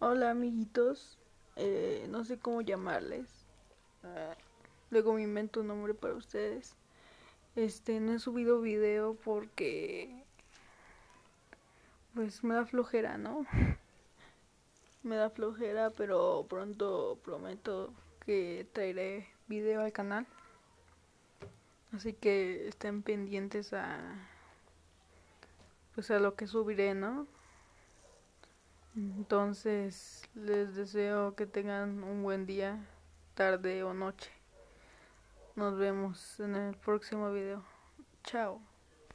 Hola amiguitos, eh, no sé cómo llamarles. Ah, luego me invento un nombre para ustedes. Este, no he subido video porque pues me da flojera, ¿no? me da flojera, pero pronto prometo que traeré video al canal. Así que estén pendientes a pues a lo que subiré, ¿no? Entonces les deseo que tengan un buen día, tarde o noche. Nos vemos en el próximo video. Chao.